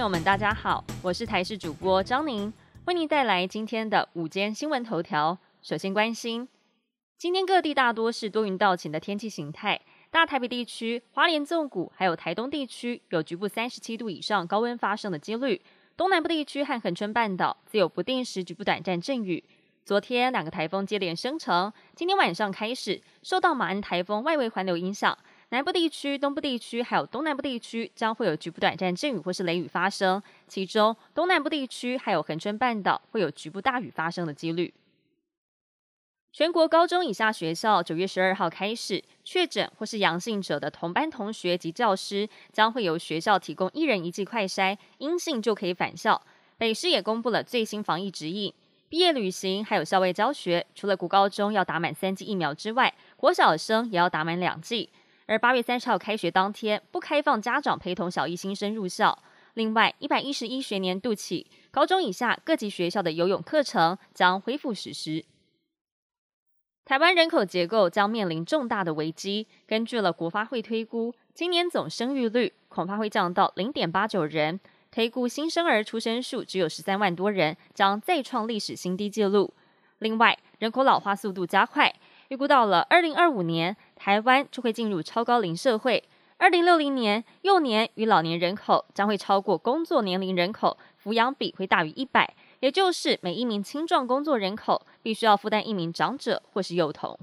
朋友们，大家好，我是台视主播张宁，为您带来今天的午间新闻头条。首先关心，今天各地大多是多云到晴的天气形态，大台北地区、花莲纵谷还有台东地区有局部三十七度以上高温发生的几率，东南部地区和恒春半岛则有不定时局部短暂阵雨。昨天两个台风接连生成，今天晚上开始受到马鞍台风外围环流影响。南部地区、东部地区还有东南部地区将会有局部短暂阵雨或是雷雨发生，其中东南部地区还有恒春半岛会有局部大雨发生的几率。全国高中以下学校九月十二号开始，确诊或是阳性者的同班同学及教师将会由学校提供一人一剂快筛，阴性就可以返校。北师也公布了最新防疫指引，毕业旅行还有校外教学，除了国高中要打满三剂疫苗之外，国小生也要打满两剂。而八月三十号开学当天，不开放家长陪同小一新生入校。另外，一百一十一学年度起，高中以下各级学校的游泳课程将恢复实施。台湾人口结构将面临重大的危机。根据了国发会推估，今年总生育率恐怕会降到零点八九人，推估新生儿出生数只有十三万多人，将再创历史新低纪录。另外，人口老化速度加快。预估到了二零二五年，台湾就会进入超高龄社会。二零六零年，幼年与老年人口将会超过工作年龄人口，抚养比会大于一百，也就是每一名青壮工作人口必须要负担一名长者或是幼童。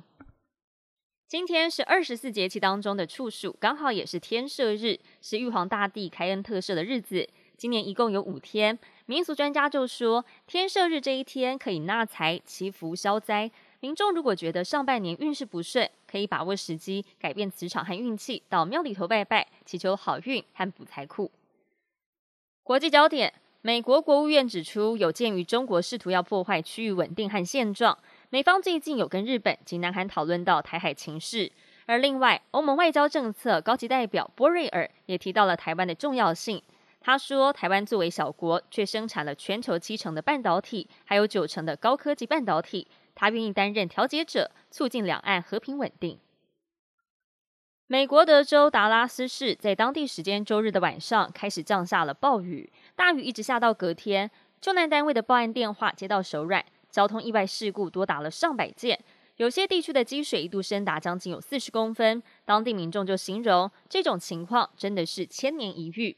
今天是二十四节气当中的处暑，刚好也是天赦日，是玉皇大帝开恩特赦的日子。今年一共有五天，民俗专家就说，天赦日这一天可以纳财、祈福、消灾。民众如果觉得上半年运势不顺，可以把握时机改变磁场和运气，到庙里头拜拜，祈求好运和补财库。国际焦点：美国国务院指出，有鉴于中国试图要破坏区域稳定和现状，美方最近有跟日本及南韩讨论到台海情势。而另外，欧盟外交政策高级代表波瑞尔也提到了台湾的重要性。他说，台湾作为小国，却生产了全球七成的半导体，还有九成的高科技半导体。他愿意担任调解者，促进两岸和平稳定。美国德州达拉斯市在当地时间周日的晚上开始降下了暴雨，大雨一直下到隔天。救难单位的报案电话接到手软，交通意外事故多达了上百件，有些地区的积水一度深达将近有四十公分。当地民众就形容这种情况真的是千年一遇。